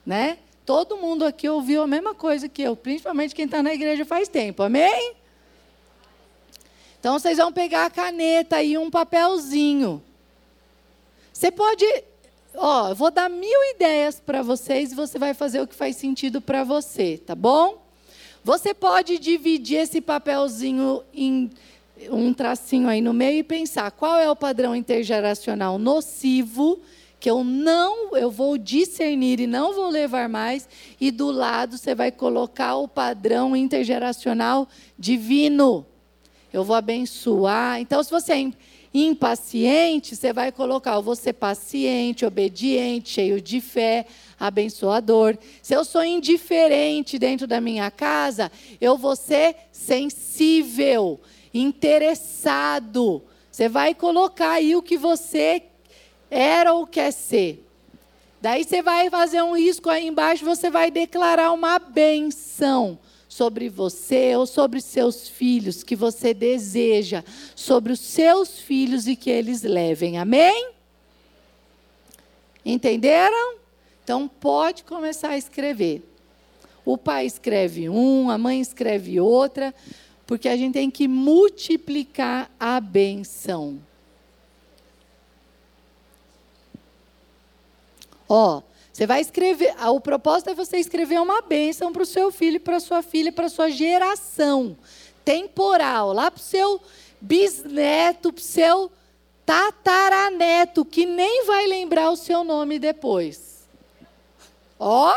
Né? Todo mundo aqui ouviu a mesma coisa que eu, principalmente quem está na igreja faz tempo. Amém? Então vocês vão pegar a caneta e um papelzinho. Você pode, ó, vou dar mil ideias para vocês e você vai fazer o que faz sentido para você, tá bom? Você pode dividir esse papelzinho em um tracinho aí no meio e pensar qual é o padrão intergeracional nocivo que eu não, eu vou discernir e não vou levar mais, e do lado você vai colocar o padrão intergeracional divino. Eu vou abençoar. Então, se você é impaciente, você vai colocar, eu vou ser paciente, obediente, cheio de fé, abençoador. Se eu sou indiferente dentro da minha casa, eu vou ser sensível, interessado. Você vai colocar aí o que você era ou quer ser. Daí você vai fazer um risco aí embaixo, você vai declarar uma benção sobre você ou sobre seus filhos que você deseja, sobre os seus filhos e que eles levem. Amém? Entenderam? Então pode começar a escrever. O pai escreve um, a mãe escreve outra, porque a gente tem que multiplicar a benção. Ó, você vai escrever, o propósito é você escrever uma bênção para o seu filho, para sua filha, para sua geração temporal, lá para o seu bisneto, para o seu tataraneto, que nem vai lembrar o seu nome depois. Ó,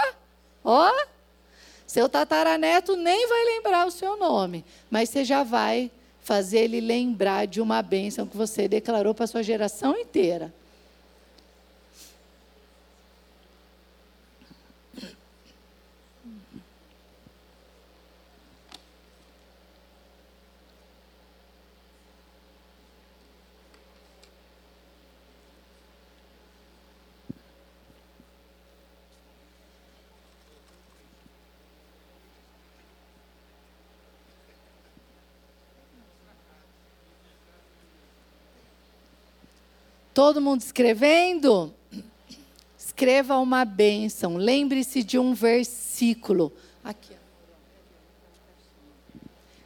ó, seu tataraneto nem vai lembrar o seu nome, mas você já vai fazer ele lembrar de uma bênção que você declarou para sua geração inteira. Todo mundo escrevendo? Escreva uma bênção. Lembre-se de um versículo. Aqui.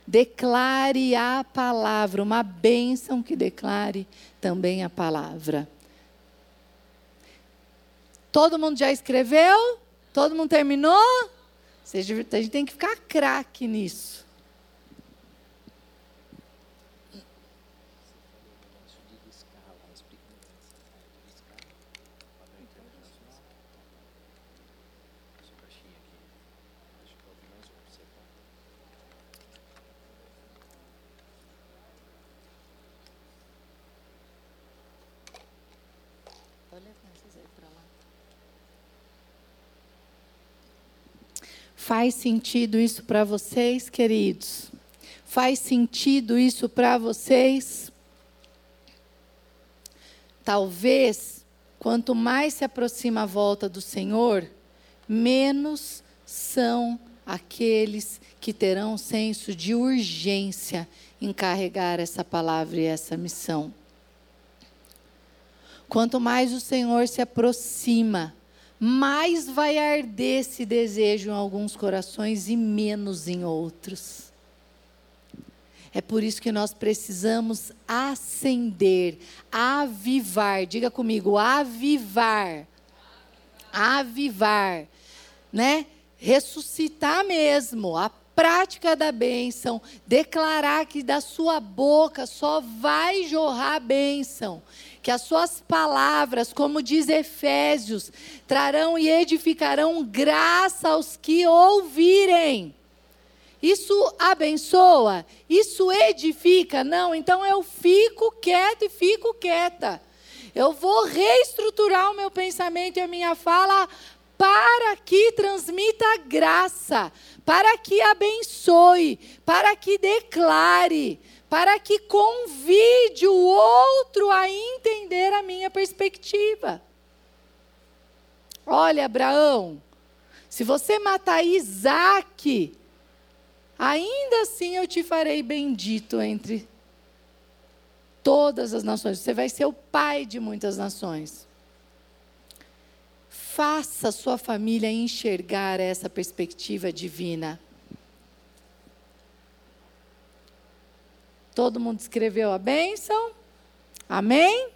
Declare a palavra, uma bênção que declare também a palavra. Todo mundo já escreveu? Todo mundo terminou? A gente tem que ficar craque nisso. Faz sentido isso para vocês, queridos? Faz sentido isso para vocês? Talvez, quanto mais se aproxima a volta do Senhor, menos são aqueles que terão senso de urgência em carregar essa palavra e essa missão. Quanto mais o Senhor se aproxima, mais vai arder esse desejo em alguns corações e menos em outros. É por isso que nós precisamos acender, avivar. Diga comigo, avivar. Avivar, né? Ressuscitar mesmo, prática da bênção, declarar que da sua boca só vai jorrar bênção, que as suas palavras, como diz Efésios, trarão e edificarão graça aos que ouvirem. Isso abençoa? Isso edifica? Não, então eu fico quieto e fico quieta. Eu vou reestruturar o meu pensamento e a minha fala para que transmita graça, para que abençoe, para que declare, para que convide o outro a entender a minha perspectiva. Olha, Abraão, se você matar Isaac, ainda assim eu te farei bendito entre todas as nações. Você vai ser o pai de muitas nações. Faça sua família enxergar essa perspectiva divina. Todo mundo escreveu a bênção? Amém?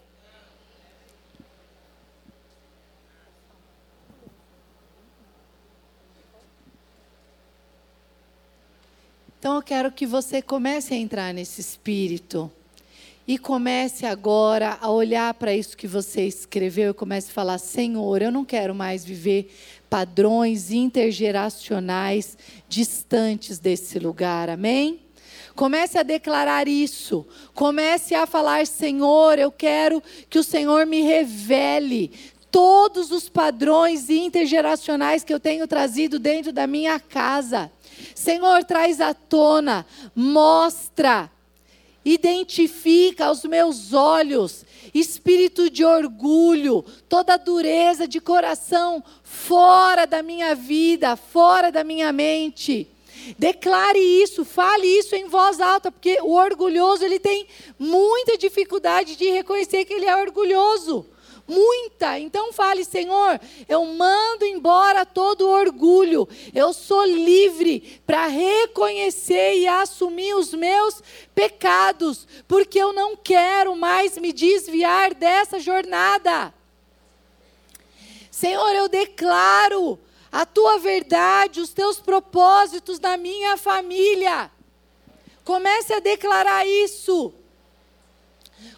Então eu quero que você comece a entrar nesse espírito e comece agora a olhar para isso que você escreveu e comece a falar: Senhor, eu não quero mais viver padrões intergeracionais distantes desse lugar. Amém? Comece a declarar isso. Comece a falar: Senhor, eu quero que o Senhor me revele todos os padrões intergeracionais que eu tenho trazido dentro da minha casa. Senhor, traz à tona, mostra, identifica aos meus olhos espírito de orgulho, toda dureza de coração fora da minha vida, fora da minha mente. Declare isso, fale isso em voz alta, porque o orgulhoso ele tem muita dificuldade de reconhecer que ele é orgulhoso muita. Então fale, Senhor, eu mando embora todo orgulho. Eu sou livre para reconhecer e assumir os meus pecados, porque eu não quero mais me desviar dessa jornada. Senhor, eu declaro a tua verdade, os teus propósitos na minha família. Comece a declarar isso.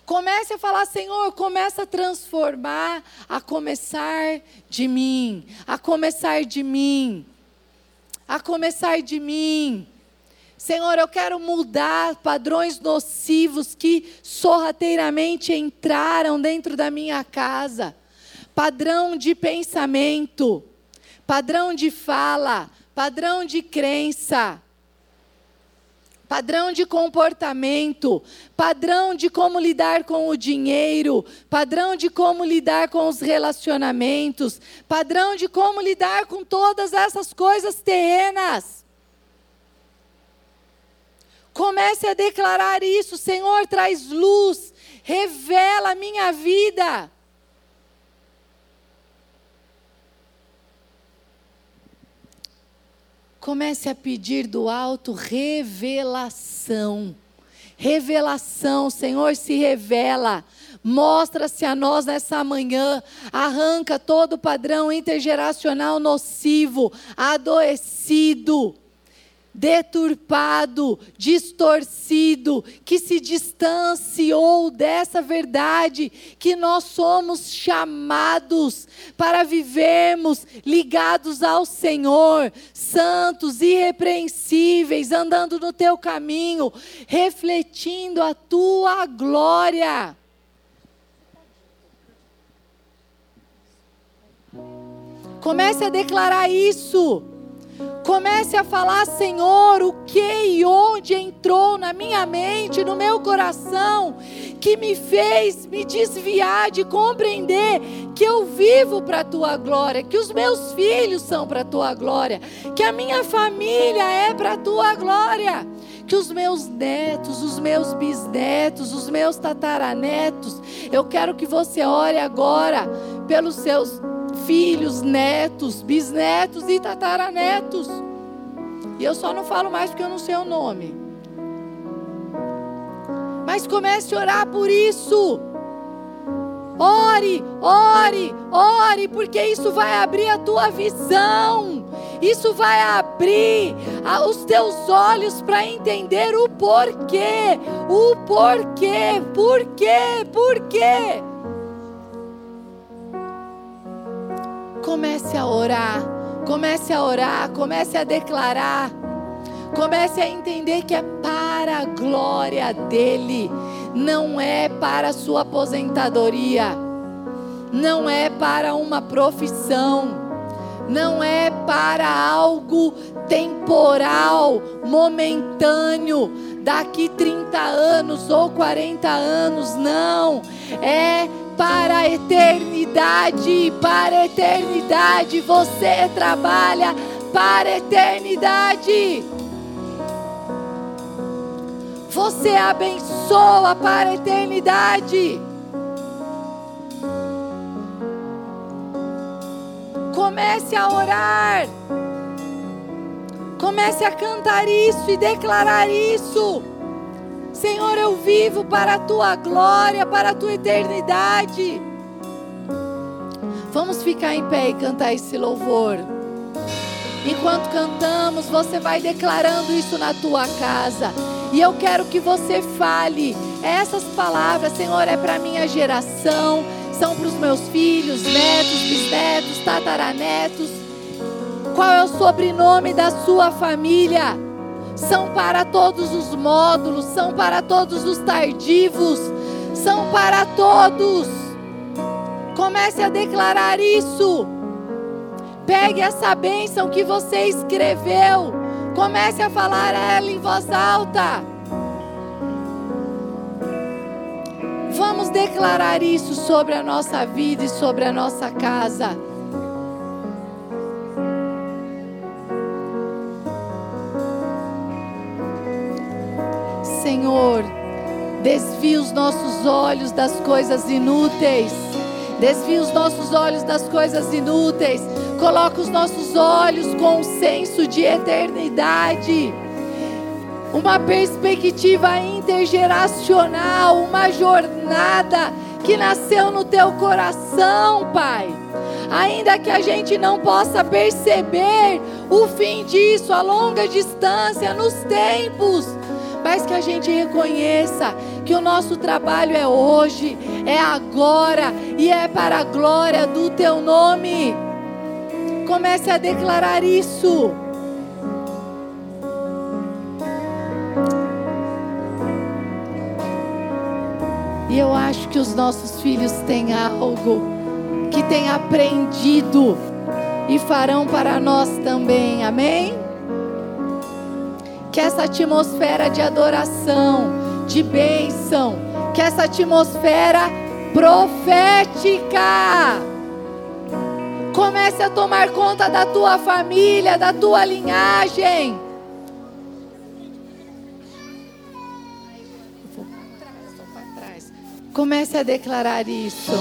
Comece a falar, Senhor, começa a transformar, a começar de mim, a começar de mim, a começar de mim. Senhor, eu quero mudar padrões nocivos que sorrateiramente entraram dentro da minha casa. Padrão de pensamento, padrão de fala, padrão de crença padrão de comportamento, padrão de como lidar com o dinheiro, padrão de como lidar com os relacionamentos, padrão de como lidar com todas essas coisas terrenas. Comece a declarar isso, Senhor, traz luz, revela a minha vida. Comece a pedir do alto revelação. Revelação, Senhor, se revela. Mostra-se a nós nessa manhã. Arranca todo o padrão intergeracional nocivo, adoecido deturpado, distorcido, que se distanciou dessa verdade que nós somos chamados para vivermos ligados ao Senhor, santos, irrepreensíveis, andando no teu caminho, refletindo a tua glória. Comece a declarar isso. Comece a falar, Senhor, o que e onde entrou na minha mente, no meu coração, que me fez me desviar de compreender que eu vivo para a tua glória, que os meus filhos são para a tua glória, que a minha família é para a tua glória, que os meus netos, os meus bisnetos, os meus tataranetos, eu quero que você ore agora pelos seus filhos, netos, bisnetos e tataranetos. E eu só não falo mais porque eu não sei o nome. Mas comece a orar por isso. Ore, ore, ore, porque isso vai abrir a tua visão. Isso vai abrir os teus olhos para entender o porquê. O porquê, porquê, porquê. Comece a orar, comece a orar, comece a declarar. Comece a entender que é para a glória dele, não é para a sua aposentadoria, não é para uma profissão, não é para algo temporal, momentâneo, daqui 30 anos ou 40 anos, não, é para a eternidade, para a eternidade, você trabalha para a eternidade. Você abençoa para a eternidade. Comece a orar. Comece a cantar isso e declarar isso. Senhor, eu vivo para a tua glória, para a tua eternidade. Vamos ficar em pé e cantar esse louvor. Enquanto cantamos, você vai declarando isso na tua casa. E eu quero que você fale essas palavras, Senhor, é para minha geração, são para os meus filhos, netos, bisnetos, tataranetos. Qual é o sobrenome da sua família? São para todos os módulos, são para todos os tardivos, são para todos. Comece a declarar isso. Pegue essa bênção que você escreveu Comece a falar ela em voz alta. Vamos declarar isso sobre a nossa vida e sobre a nossa casa. Senhor, desvia os nossos olhos das coisas inúteis. Desvia os nossos olhos das coisas inúteis Coloca os nossos olhos com um senso de eternidade. Uma perspectiva intergeracional, uma jornada que nasceu no teu coração, Pai. Ainda que a gente não possa perceber o fim disso a longa distância, nos tempos, mas que a gente reconheça que o nosso trabalho é hoje, é agora e é para a glória do teu nome. Comece a declarar isso. E eu acho que os nossos filhos têm algo que têm aprendido e farão para nós também. Amém? Que essa atmosfera de adoração, de bênção, que essa atmosfera profética Comece a tomar conta da tua família, da tua linhagem. Comece a declarar isso.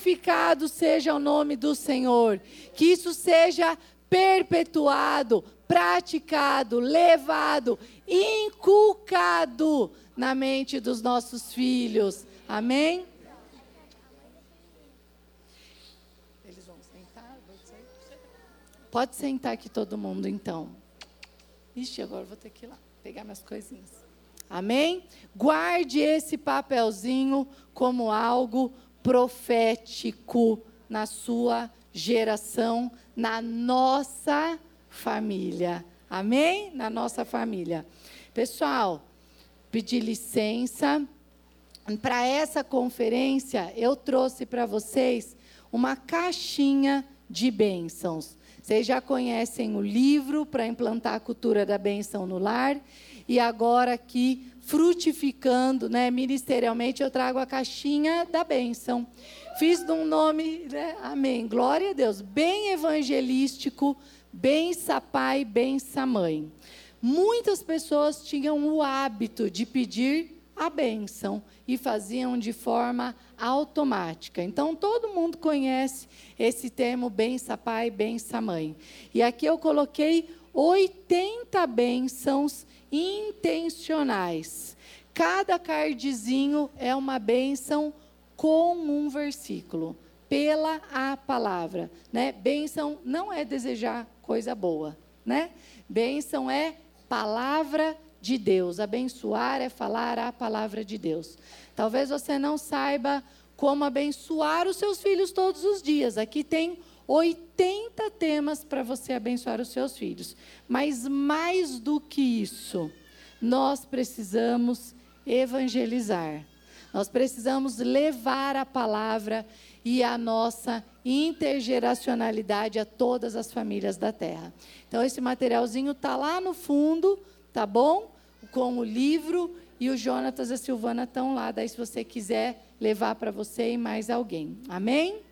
Santificado seja o nome do Senhor. Que isso seja perpetuado, praticado, levado, inculcado na mente dos nossos filhos. Amém? Eles vão sentar? Pode sentar aqui todo mundo então. Ixi, agora vou ter que ir lá pegar minhas coisinhas. Amém? Guarde esse papelzinho como algo profético na sua geração, na nossa família. Amém? Na nossa família. Pessoal, pedir licença. Para essa conferência, eu trouxe para vocês uma caixinha de bênçãos. Vocês já conhecem o livro para implantar a cultura da bênção no lar. E agora aqui, frutificando, né, ministerialmente, eu trago a caixinha da bênção. Fiz de um nome, né, amém, glória a Deus, bem evangelístico, bença pai, bença mãe. Muitas pessoas tinham o hábito de pedir a bênção e faziam de forma automática. Então, todo mundo conhece esse termo bença pai, bença mãe. E aqui eu coloquei 80 bênçãos intencionais. Cada cardzinho é uma bênção com um versículo, pela a palavra. Né? Bênção não é desejar coisa boa. Né? Bênção é palavra de Deus. Abençoar é falar a palavra de Deus. Talvez você não saiba como abençoar os seus filhos todos os dias. Aqui tem 80 temas para você abençoar os seus filhos. Mas mais do que isso, nós precisamos evangelizar. Nós precisamos levar a palavra e a nossa intergeracionalidade a todas as famílias da terra. Então, esse materialzinho está lá no fundo, tá bom? Com o livro e o Jonatas e a Silvana estão lá. Daí, se você quiser levar para você e mais alguém. Amém?